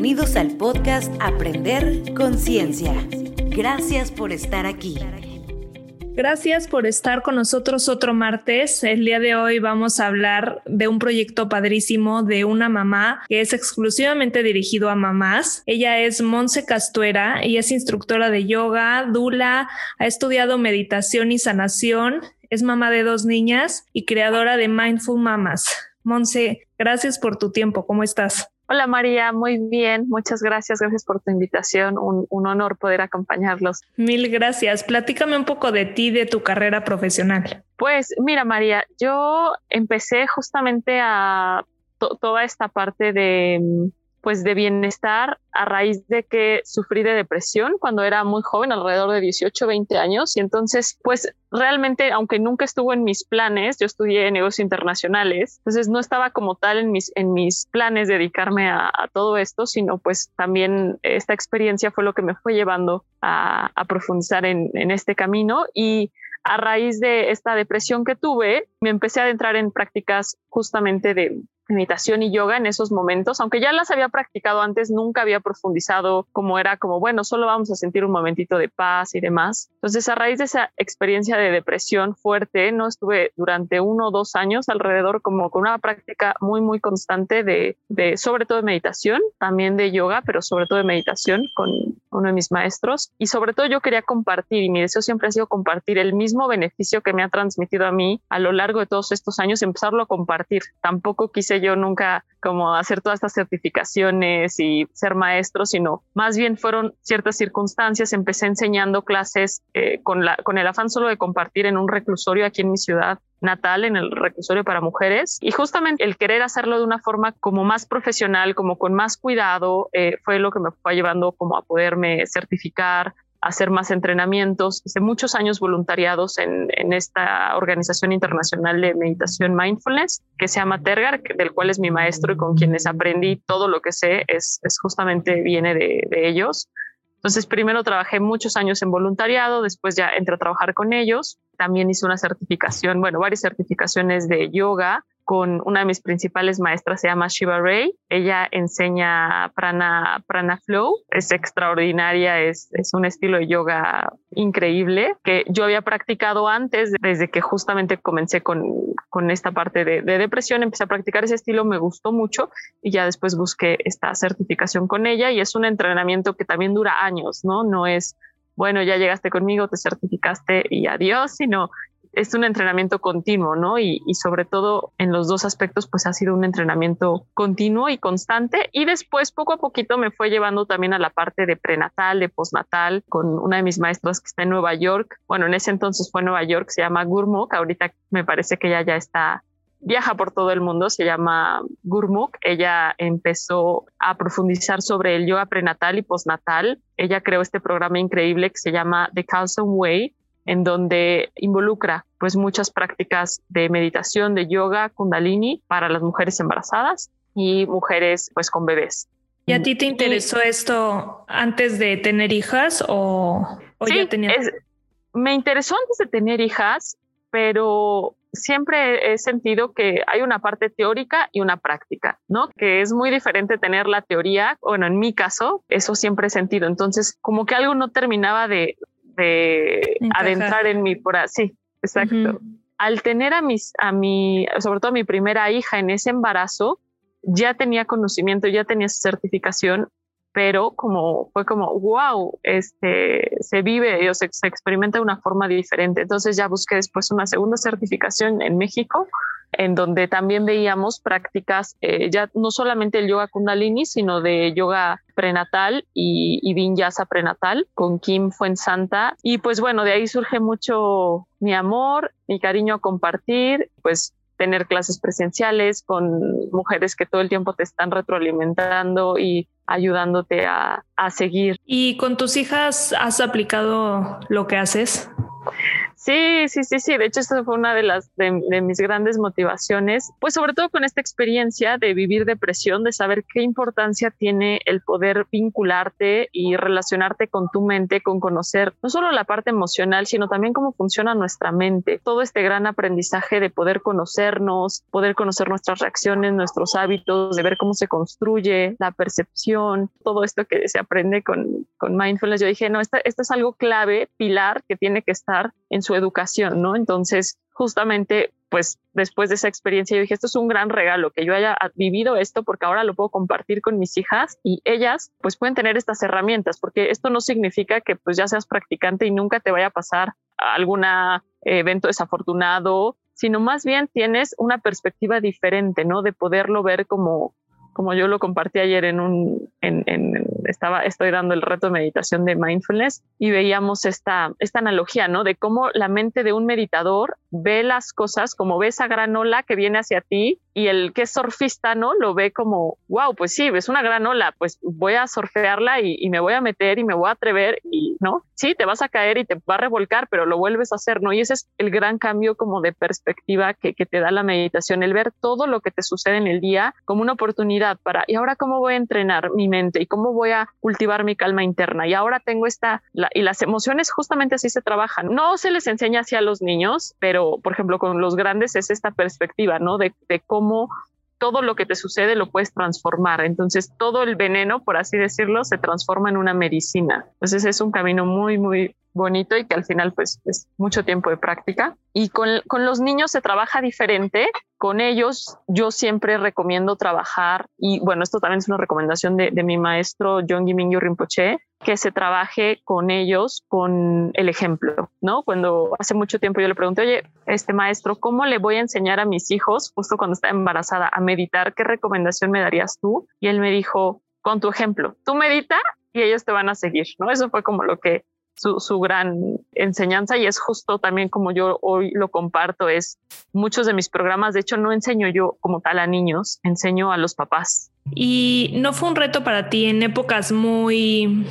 Bienvenidos al podcast Aprender Conciencia. Gracias por estar aquí. Gracias por estar con nosotros otro martes. El día de hoy vamos a hablar de un proyecto padrísimo de una mamá que es exclusivamente dirigido a mamás. Ella es Monse Castuera y es instructora de yoga, dula, ha estudiado meditación y sanación, es mamá de dos niñas y creadora de Mindful Mamas. Monse, gracias por tu tiempo. ¿Cómo estás? Hola María, muy bien, muchas gracias, gracias por tu invitación, un, honor poder acompañarlos. Mil gracias, platícame un poco de ti, de tu carrera profesional. Pues mira María, yo empecé justamente a toda esta parte de pues de bienestar a raíz de que sufrí de depresión cuando era muy joven, alrededor de 18, 20 años. Y entonces, pues realmente, aunque nunca estuvo en mis planes, yo estudié negocios internacionales, entonces no estaba como tal en mis, en mis planes dedicarme a, todo esto, sino pues también esta experiencia fue lo que me fue llevando a, profundizar en, en este camino. Y a raíz de esta depresión que tuve, me empecé a adentrar en prácticas justamente de meditación y yoga en esos momentos, aunque ya las había practicado antes, nunca había profundizado como era como, bueno, solo vamos a sentir un momentito de paz y demás. Entonces, a raíz de esa experiencia de depresión fuerte, no estuve durante uno o dos años alrededor como con una práctica muy, muy constante de, de sobre todo de meditación, también de yoga, pero sobre todo de meditación con uno de mis maestros. Y sobre todo yo quería compartir, y mi deseo siempre ha sido compartir el mismo beneficio que me ha transmitido a mí a lo largo de todos estos años, empezarlo a compartir. Tampoco quise yo nunca como hacer todas estas certificaciones y ser maestro, sino más bien fueron ciertas circunstancias. Empecé enseñando clases eh, con, la, con el afán solo de compartir en un reclusorio aquí en mi ciudad natal en el reclusorio para mujeres y justamente el querer hacerlo de una forma como más profesional, como con más cuidado, eh, fue lo que me fue llevando como a poderme certificar, hacer más entrenamientos. Hice muchos años voluntariados en, en, esta organización internacional de meditación mindfulness que se llama Tergar, del cual es mi maestro y con quienes aprendí todo lo que sé, es, es justamente viene de, de ellos. Entonces, primero trabajé muchos años en voluntariado, después ya entré a trabajar con ellos. También hice una certificación, bueno, varias certificaciones de yoga con una de mis principales maestras, se llama Shiva Ray. Ella enseña prana, prana flow, es extraordinaria, es, un estilo de yoga increíble que yo había practicado antes, desde que justamente comencé con, con esta parte de, de, depresión, empecé a practicar ese estilo, me gustó mucho y ya después busqué esta certificación con ella y es un entrenamiento que también dura años, ¿no? No es bueno, ya llegaste conmigo, te certificaste y adiós, sino es un entrenamiento continuo, ¿no? Y, sobre todo en los dos aspectos, pues ha sido un entrenamiento continuo y constante. Y después, poco a poquito, me fue llevando también a la parte de prenatal, de postnatal, con una de mis maestras que está en Nueva York. Bueno, en ese entonces fue Nueva York, se llama Gurmukh. Ahorita me parece que ella ya está viaja por todo el mundo, se llama Gurmukh. Ella empezó a profundizar sobre el yoga prenatal y postnatal. Ella creó este programa increíble que se llama The Carlson Way, en donde involucra pues muchas prácticas de meditación, de yoga, kundalini para las mujeres embarazadas y mujeres pues con bebés. ¿Y a ti te interesó esto antes de tener hijas o, ya tenías? me interesó antes de tener hijas, pero siempre he sentido que hay una parte teórica y una práctica, ¿no? Que es muy diferente tener la teoría, bueno, en mi caso, eso siempre he sentido. Entonces, como que algo no terminaba de, de adentrar en mi por así. exacto. Al tener a mis, a mi, sobre todo a mi primera hija en ese embarazo, ya tenía conocimiento, ya tenía certificación, pero como fue como, wow, este, se vive o se, se, experimenta de una forma diferente. Entonces ya busqué después una segunda certificación en México en donde también veíamos prácticas, eh, ya no solamente el yoga kundalini, sino de yoga prenatal y, y vinyasa prenatal con Kim Fuensanta. Y pues bueno, de ahí surge mucho mi amor, mi cariño a compartir, pues tener clases presenciales con mujeres que todo el tiempo te están retroalimentando y ayudándote a, a seguir. ¿Y con tus hijas has aplicado lo que haces? Sí, sí, sí, sí. De hecho, esta fue una de las de, mis grandes motivaciones, pues sobre todo con esta experiencia de vivir depresión, de saber qué importancia tiene el poder vincularte y relacionarte con tu mente, con conocer no solo la parte emocional, sino también cómo funciona nuestra mente. Todo este gran aprendizaje de poder conocernos, poder conocer nuestras reacciones, nuestros hábitos, de ver cómo se construye la percepción, todo esto que se aprende con, con mindfulness. Yo dije, no, esto, esto es algo clave, pilar, que tiene que estar en su educación, ¿no? Entonces, justamente, pues después de esa experiencia, yo dije, esto es un gran regalo, que yo haya vivido esto porque ahora lo puedo compartir con mis hijas y ellas pues pueden tener estas herramientas, porque esto no significa que pues ya seas practicante y nunca te vaya a pasar algún evento desafortunado, sino más bien tienes una perspectiva diferente, ¿no? De poderlo ver como, como yo lo compartí ayer en un, en, estaba, estoy dando el reto de meditación de mindfulness y veíamos esta, esta analogía, ¿no? De cómo la mente de un meditador ve las cosas como ve esa gran ola que viene hacia ti y el que es surfista, ¿no? Lo ve como, wow, pues sí, es una gran ola, pues voy a surfearla y, me voy a meter y me voy a atrever y, ¿no? Sí, te vas a caer y te va a revolcar, pero lo vuelves a hacer, ¿no? Y ese es el gran cambio como de perspectiva que, que te da la meditación, el ver todo lo que te sucede en el día como una oportunidad para, ¿y ahora cómo voy a entrenar mi mente? ¿Y cómo voy a cultivar mi calma interna? Y ahora tengo esta, y las emociones justamente así se trabajan. No se les enseña así a los niños, pero, por ejemplo, con los grandes es esta perspectiva, ¿no? De, de cómo todo lo que te sucede lo puedes transformar. Entonces, todo el veneno, por así decirlo, se transforma en una medicina. Entonces, es un camino muy, muy bonito y que al final, pues, es mucho tiempo de práctica. Y con, con los niños se trabaja diferente. Con ellos, yo siempre recomiendo trabajar, y bueno, esto también es una recomendación de, de mi maestro John Gimingyo Rinpoche, que se trabaje con ellos con el ejemplo, ¿no? Cuando hace mucho tiempo yo le pregunté, oye, este maestro, ¿cómo le voy a enseñar a mis hijos, justo cuando está embarazada, a meditar? ¿Qué recomendación me darías tú? Y él me dijo, con tu ejemplo, tú medita y ellos te van a seguir, ¿no? Eso fue como lo que su, gran enseñanza y es justo también como yo hoy lo comparto, es muchos de mis programas, de hecho no enseño yo como tal a niños, enseño a los papás. Y no fue un reto para ti en épocas muy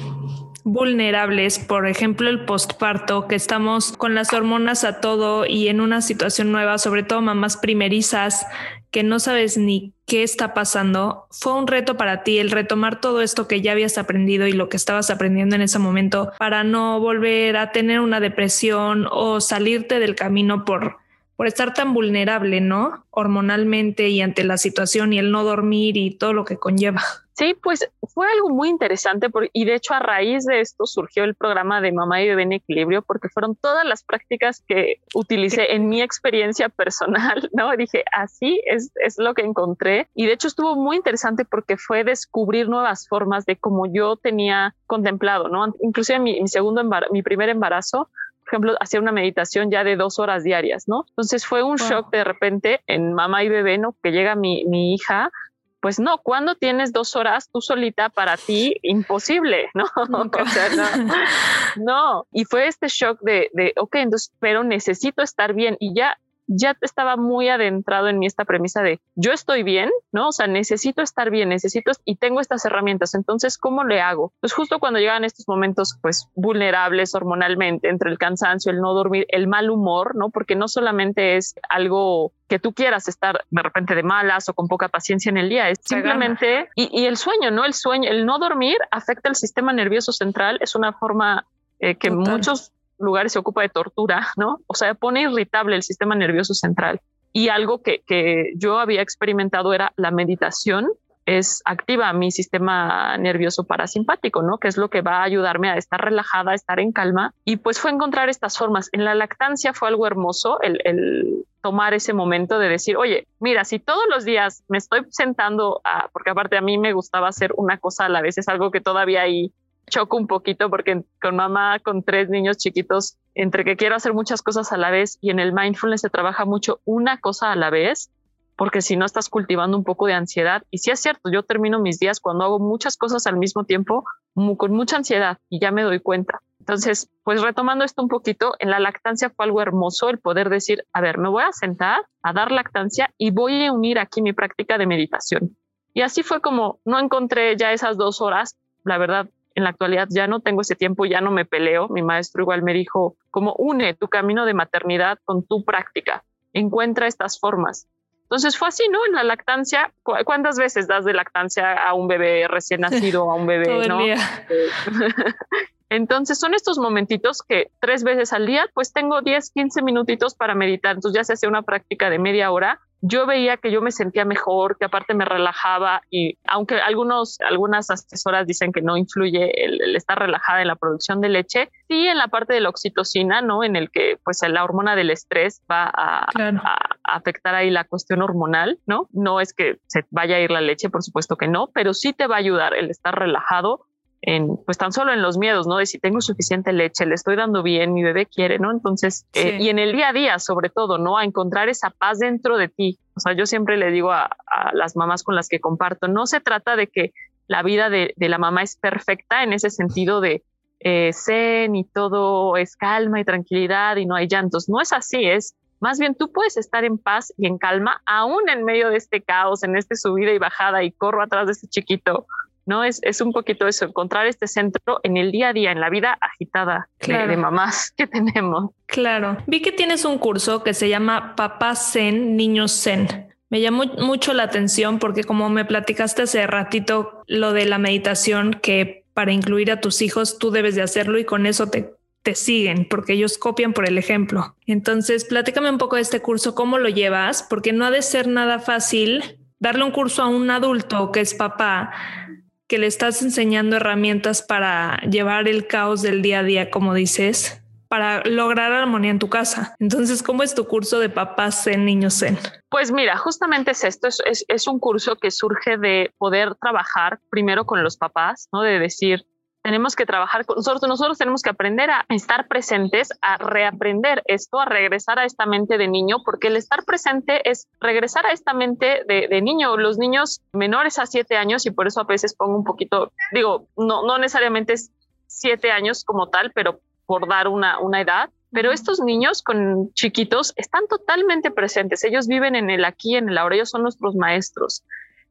vulnerables, por ejemplo el postparto, que estamos con las hormonas a todo y en una situación nueva, sobre todo mamás primerizas, que no sabes ni qué está pasando, fue un reto para ti el retomar todo esto que ya habías aprendido y lo que estabas aprendiendo en ese momento para no volver a tener una depresión o salirte del camino por por estar tan vulnerable, ¿no? Hormonalmente y ante la situación y el no dormir y todo lo que conlleva. Sí, pues fue algo muy interesante y de hecho a raíz de esto surgió el programa de Mamá y Bebé en Equilibrio porque fueron todas las prácticas que utilicé en mi experiencia personal, ¿no? dije, así es, es lo que encontré y de hecho estuvo muy interesante porque fue descubrir nuevas formas de cómo yo tenía contemplado, ¿no? Inclusive mi, mi segundo embarazo, mi primer embarazo por ejemplo, hacía una meditación ya de dos horas diarias, ¿no? Entonces fue un shock de repente en mamá y bebé, ¿no? Que llega mi, mi hija, pues no, cuando tienes dos horas tú solita para ti, imposible, ¿no? no. no. Y fue este shock de, de, ok, entonces, pero necesito estar bien y ya ya estaba muy adentrado en mí esta premisa de yo estoy bien, ¿no? O sea, necesito estar bien, necesito y tengo estas herramientas, entonces, ¿cómo le hago? Pues justo cuando llegan estos momentos, pues, vulnerables hormonalmente, entre el cansancio, el no dormir, el mal humor, ¿no? Porque no solamente es algo que tú quieras estar de repente de malas o con poca paciencia en el día, es simplemente, y, el sueño, ¿no? El sueño, el no dormir afecta el sistema nervioso central, es una forma eh, que muchos lugares se ocupa de tortura, ¿no? O sea, pone irritable el sistema nervioso central. Y algo que, que yo había experimentado era la meditación es activa mi sistema nervioso parasimpático, ¿no? Que es lo que va a ayudarme a estar relajada, a estar en calma. Y pues fue encontrar estas formas. En la lactancia fue algo hermoso el, el tomar ese momento de decir, oye, mira, si todos los días me estoy sentando, a, porque aparte a mí me gustaba hacer una cosa a la vez, es algo que todavía ahí choco un poquito porque con mamá, con tres niños chiquitos, entre que quiero hacer muchas cosas a la vez y en el mindfulness se trabaja mucho una cosa a la vez, porque si no estás cultivando un poco de ansiedad. Y sí es cierto, yo termino mis días cuando hago muchas cosas al mismo tiempo con mucha ansiedad y ya me doy cuenta. Entonces, pues retomando esto un poquito, en la lactancia fue algo hermoso el poder decir, a ver, me voy a sentar a dar lactancia y voy a unir aquí mi práctica de meditación. Y así fue como no encontré ya esas dos horas, la verdad, en la actualidad ya no tengo ese tiempo, ya no me peleo. Mi maestro igual me dijo, como une tu camino de maternidad con tu práctica, encuentra estas formas. Entonces fue así, ¿no? En la lactancia, ¿cuántas veces das de lactancia a un bebé recién nacido, a un bebé, no? Entonces son estos momentitos que tres veces al día, pues tengo 10, 15 minutitos para meditar. Entonces ya se hace una práctica de media hora. Yo veía que yo me sentía mejor, que aparte me relajaba y aunque algunos, algunas asesoras dicen que no influye el, estar relajada en la producción de leche, sí en la parte de la oxitocina, ¿no? En el que pues la hormona del estrés va a, a afectar ahí la cuestión hormonal, ¿no? No es que se vaya a ir la leche, por supuesto que no, pero sí te va a ayudar el estar relajado en, pues tan solo en los miedos, ¿no? De si tengo suficiente leche, le estoy dando bien, mi bebé quiere, ¿no? Entonces, eh, y en el día a día, sobre todo, ¿no? A encontrar esa paz dentro de ti. O sea, yo siempre le digo a, las mamás con las que comparto, no se trata de que la vida de, la mamá es perfecta en ese sentido de eh, zen y todo es calma y tranquilidad y no hay llantos. No es así, es más bien tú puedes estar en paz y en calma aún en medio de este caos, en este subida y bajada y corro atrás de este chiquito ¿no? Es, es un poquito eso, encontrar este centro en el día a día, en la vida agitada de, mamás que tenemos. Claro. Vi que tienes un curso que se llama Papá Zen, Niños Zen. Me llamó mucho la atención porque como me platicaste hace ratito lo de la meditación, que para incluir a tus hijos tú debes de hacerlo y con eso te, te siguen porque ellos copian por el ejemplo. Entonces, platícame un poco de este curso, cómo lo llevas, porque no ha de ser nada fácil darle un curso a un adulto que es papá que le estás enseñando herramientas para llevar el caos del día a día, como dices, para lograr armonía en tu casa. Entonces, ¿cómo es tu curso de papás en niños zen? Pues mira, justamente es esto, es, es, un curso que surge de poder trabajar primero con los papás, ¿no? De decir, tenemos que trabajar con nosotros, nosotros tenemos que aprender a estar presentes, a reaprender esto, a regresar a esta mente de niño, porque el estar presente es regresar a esta mente de, niño. Los niños menores a siete años, y por eso a veces pongo un poquito, digo, no, no necesariamente es siete años como tal, pero por dar una, una edad, pero estos niños con chiquitos están totalmente presentes. Ellos viven en el aquí, en el ahora. Ellos son nuestros maestros.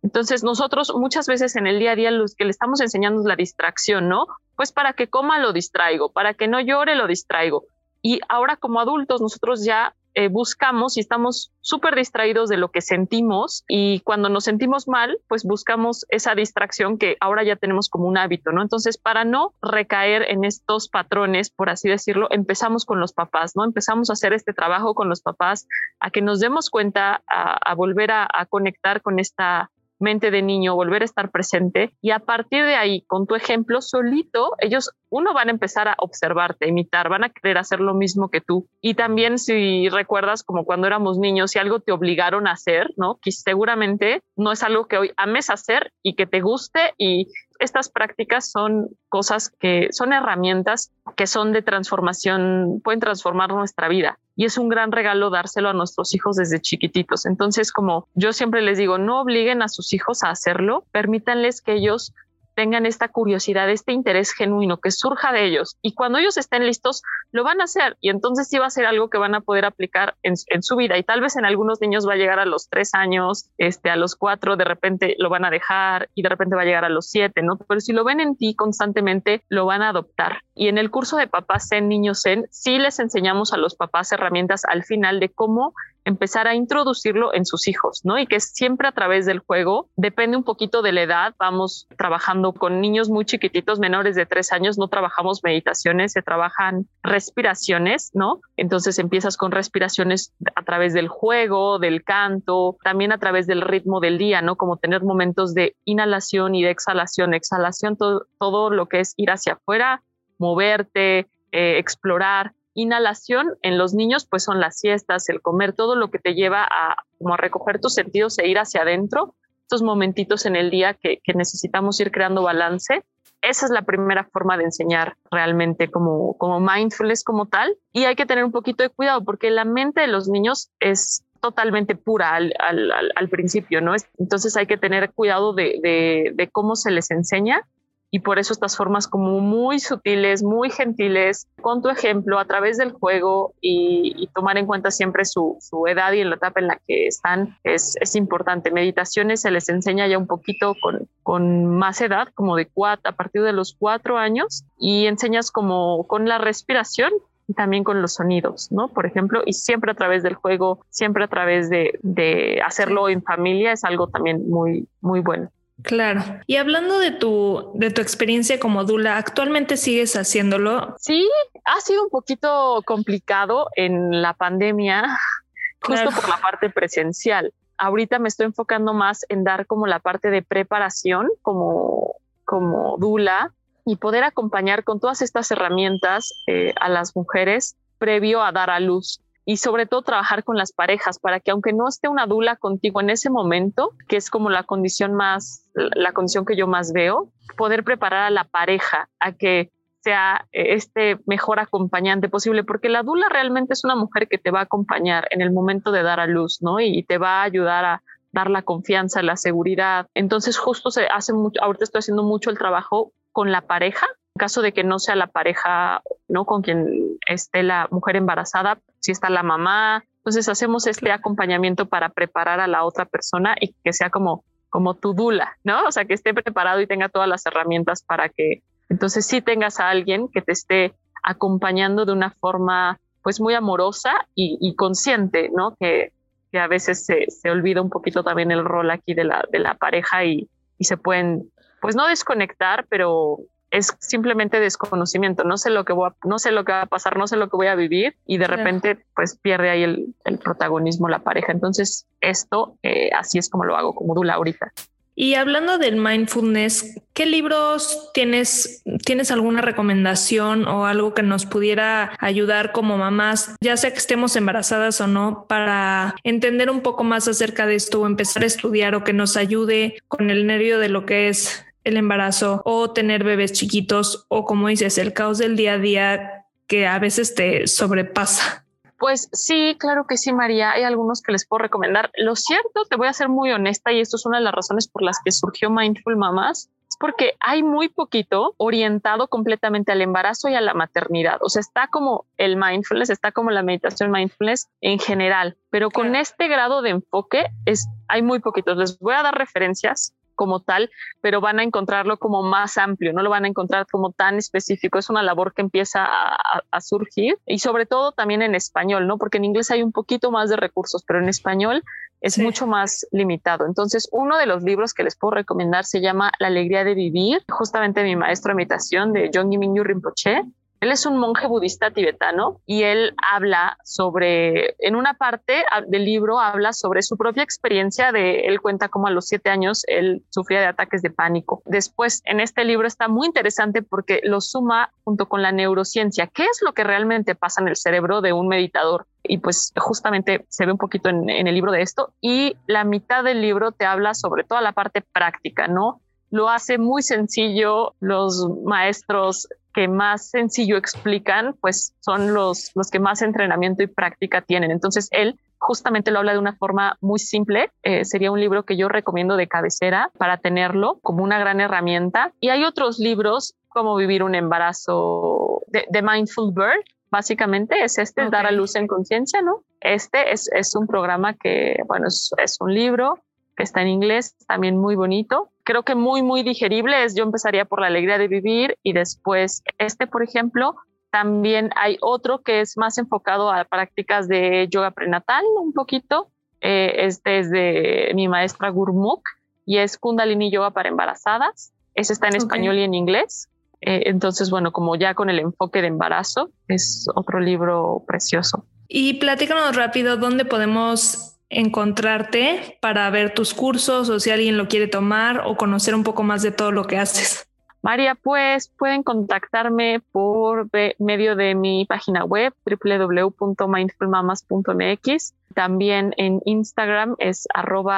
Entonces nosotros muchas veces en el día a día los que le estamos enseñando la distracción, ¿no? Pues para que coma lo distraigo, para que no llore lo distraigo. Y ahora como adultos nosotros ya eh, buscamos y estamos súper distraídos de lo que sentimos y cuando nos sentimos mal, pues buscamos esa distracción que ahora ya tenemos como un hábito, ¿no? Entonces, para no recaer en estos patrones, por así decirlo, empezamos con los papás, ¿no? Empezamos a hacer este trabajo con los papás, a que nos demos cuenta, a, volver a conectar con esta mente de niño, volver a estar presente y a partir de ahí, con tu ejemplo solito, ellos, uno, van a empezar a observarte, imitar, van a querer hacer lo mismo que tú. Y también si recuerdas como cuando éramos niños, si algo te obligaron a hacer, ¿no? Que seguramente no es algo que hoy ames hacer y que te guste y estas prácticas son cosas que son herramientas que son de transformación, pueden transformar nuestra vida. Y es un gran regalo dárselo a nuestros hijos desde chiquititos. Entonces, como yo siempre les digo, no obliguen a sus hijos a hacerlo, permítanles que ellos tengan esta curiosidad, este interés genuino que surja de ellos. Y cuando ellos estén listos, lo van a hacer. Y entonces sí va a ser algo que van a poder aplicar en, su vida. Y tal vez en algunos niños va a llegar a los tres años, este, a los cuatro, de repente lo van a dejar y de repente va a llegar a los siete, ¿no? Pero si lo ven en ti constantemente, lo van a adoptar. Y en el curso de papás Zen, niños Zen, sí les enseñamos a los papás herramientas al final de cómo empezar a introducirlo en sus hijos, ¿no? Y que siempre a través del juego, depende un poquito de la edad, vamos trabajando con niños muy chiquititos, menores de tres años, no trabajamos meditaciones, se trabajan respiraciones, ¿no? Entonces empiezas con respiraciones a través del juego, del canto, también a través del ritmo del día, ¿no? Como tener momentos de inhalación y de exhalación, exhalación, todo, todo lo que es ir hacia afuera, moverte, eh, explorar Inhalación en los niños, pues son las siestas, el comer, todo lo que te lleva a, como a recoger tus sentidos e ir hacia adentro, estos momentitos en el día que, necesitamos ir creando balance. Esa es la primera forma de enseñar realmente como, como mindfulness como tal. Y hay que tener un poquito de cuidado porque la mente de los niños es totalmente pura al, al, principio, ¿no? Entonces hay que tener cuidado de, de, cómo se les enseña y por eso estas formas como muy sutiles, muy gentiles, con tu ejemplo a través del juego y, tomar en cuenta siempre su, edad y en la etapa en la que están es, es, importante. Meditaciones se les enseña ya un poquito con, con más edad, como de cuatro, a partir de los cuatro años y enseñas como con la respiración y también con los sonidos, ¿no? Por ejemplo, y siempre a través del juego, siempre a través de, de hacerlo en familia es algo también muy, muy bueno. Claro. Y hablando de tu, de tu experiencia como Dula, ¿actualmente sigues haciéndolo? Sí, ha sido un poquito complicado en la pandemia, justo por la parte presencial. Ahorita me estoy enfocando más en dar como la parte de preparación como, como Dula y poder acompañar con todas estas herramientas eh, a las mujeres previo a dar a luz y sobre todo trabajar con las parejas para que aunque no esté una dula contigo en ese momento, que es como la condición más, la condición que yo más veo, poder preparar a la pareja a que sea eh, este mejor acompañante posible, porque la dula realmente es una mujer que te va a acompañar en el momento de dar a luz, ¿no? Y te va a ayudar a dar la confianza, la seguridad. Entonces justo se hace mucho, ahorita estoy haciendo mucho el trabajo con la pareja caso de que no sea la pareja, ¿no? Con quien esté la mujer embarazada, si está la mamá. Entonces hacemos este acompañamiento para preparar a la otra persona y que sea como, como tu dula, ¿no? O sea, que esté preparado y tenga todas las herramientas para que entonces sí tengas a alguien que te esté acompañando de una forma pues muy amorosa y, consciente, ¿no? Que, que a veces se, se, olvida un poquito también el rol aquí de la, de la pareja y, y se pueden, pues no desconectar, pero es simplemente desconocimiento, no sé lo que voy a, no sé lo que va a pasar, no sé lo que voy a vivir y de repente pues pierde ahí el, protagonismo la pareja. Entonces esto eh, así es como lo hago como Dula ahorita. Y hablando del mindfulness, ¿qué libros tienes? ¿Tienes alguna recomendación o algo que nos pudiera ayudar como mamás, ya sea que estemos embarazadas o no, para entender un poco más acerca de esto o empezar a estudiar o que nos ayude con el nervio de lo que es el embarazo o tener bebés chiquitos o como dices, el caos del día a día que a veces te sobrepasa. Pues sí, claro que sí, María. Hay algunos que les puedo recomendar. Lo cierto, te voy a ser muy honesta y esto es una de las razones por las que surgió Mindful Mamas, es porque hay muy poquito orientado completamente al embarazo y a la maternidad. O sea, está como el mindfulness, está como la meditación mindfulness en general, pero con este grado de enfoque es hay muy poquitos. Les voy a dar referencias como tal, pero van a encontrarlo como más amplio, no lo van a encontrar como tan específico. Es una labor que empieza a, surgir y sobre todo también en español, ¿no? Porque en inglés hay un poquito más de recursos, pero en español es mucho más limitado. Entonces, uno de los libros que les puedo recomendar se llama La alegría de vivir, justamente mi maestro de meditación de John Minyu Rinpoche. Él es un monje budista tibetano y él habla sobre, en una parte del libro habla sobre su propia experiencia de, él cuenta cómo a los siete años él sufría de ataques de pánico. Después, en este libro está muy interesante porque lo suma junto con la neurociencia. ¿Qué es lo que realmente pasa en el cerebro de un meditador? y pues justamente se ve un poquito en, en, el libro de esto y la mitad del libro te habla sobre toda la parte práctica, ¿no? Lo hace muy sencillo, los maestros que más sencillo explican, pues son los, los que más entrenamiento y práctica tienen. Entonces, él justamente lo habla de una forma muy simple. Eh, sería un libro que yo recomiendo de cabecera para tenerlo como una gran herramienta. Y hay otros libros como Vivir un embarazo de, Mindful Bird. Básicamente es este, dar a luz en conciencia, ¿no? Este es, es, un programa que, bueno, es, es un libro que está en inglés, también muy bonito. Creo que muy, muy digerible es, yo empezaría por la alegría de vivir y después este, por ejemplo, también hay otro que es más enfocado a prácticas de yoga prenatal, un poquito. Eh, este es de mi maestra Gurmukh y es Kundalini Yoga para embarazadas. Ese está en español y en inglés. Eh, entonces, bueno, como ya con el enfoque de embarazo, es otro libro precioso. Y platícanos rápido dónde podemos encontrarte para ver tus cursos o si alguien lo quiere tomar o conocer un poco más de todo lo que haces? María, pues pueden contactarme por medio de mi página web www.mindfulmamas.mx. También en Instagram es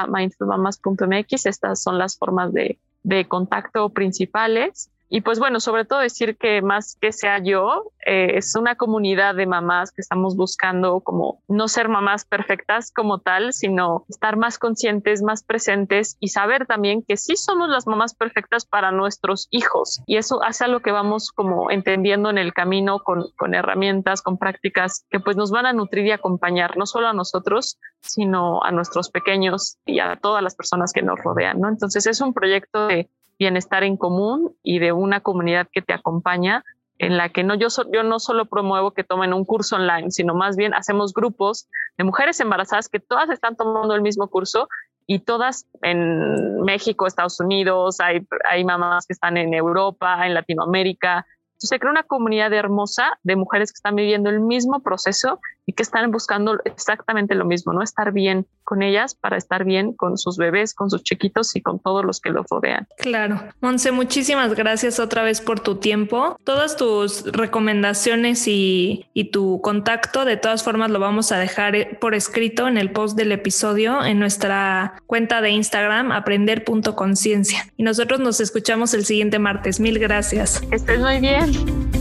mindfulmamas.mx. Estas son las formas de, de contacto principales. Y pues bueno, sobre todo decir que más que sea yo, eh, es una comunidad de mamás que estamos buscando como no ser mamás perfectas como tal, sino estar más conscientes, más presentes y saber también que sí somos las mamás perfectas para nuestros hijos. Y eso hace lo que vamos como entendiendo en el camino con, con herramientas, con prácticas que pues nos van a nutrir y acompañar, no solo a nosotros, sino a nuestros pequeños y a todas las personas que nos rodean, ¿no? Entonces es un proyecto de bienestar en común y de una comunidad que te acompaña en la que no yo, yo no solo promuevo que tomen un curso online, sino más bien hacemos grupos de mujeres embarazadas que todas están tomando el mismo curso y todas en México, Estados Unidos, hay, hay mamás que están en Europa, en Latinoamérica, entonces se crea una comunidad hermosa de mujeres que están viviendo el mismo proceso y que están buscando exactamente lo mismo, ¿no? Estar bien con ellas para estar bien con sus bebés, con sus chiquitos y con todos los que los rodean. Claro. Monse, muchísimas gracias otra vez por tu tiempo. Todas tus recomendaciones y, y tu contacto, de todas formas, lo vamos a dejar eh, por escrito en el post del episodio en nuestra cuenta de Instagram, aprender.conciencia. Y nosotros nos escuchamos el siguiente martes. Mil gracias. Estés muy bien. Bye.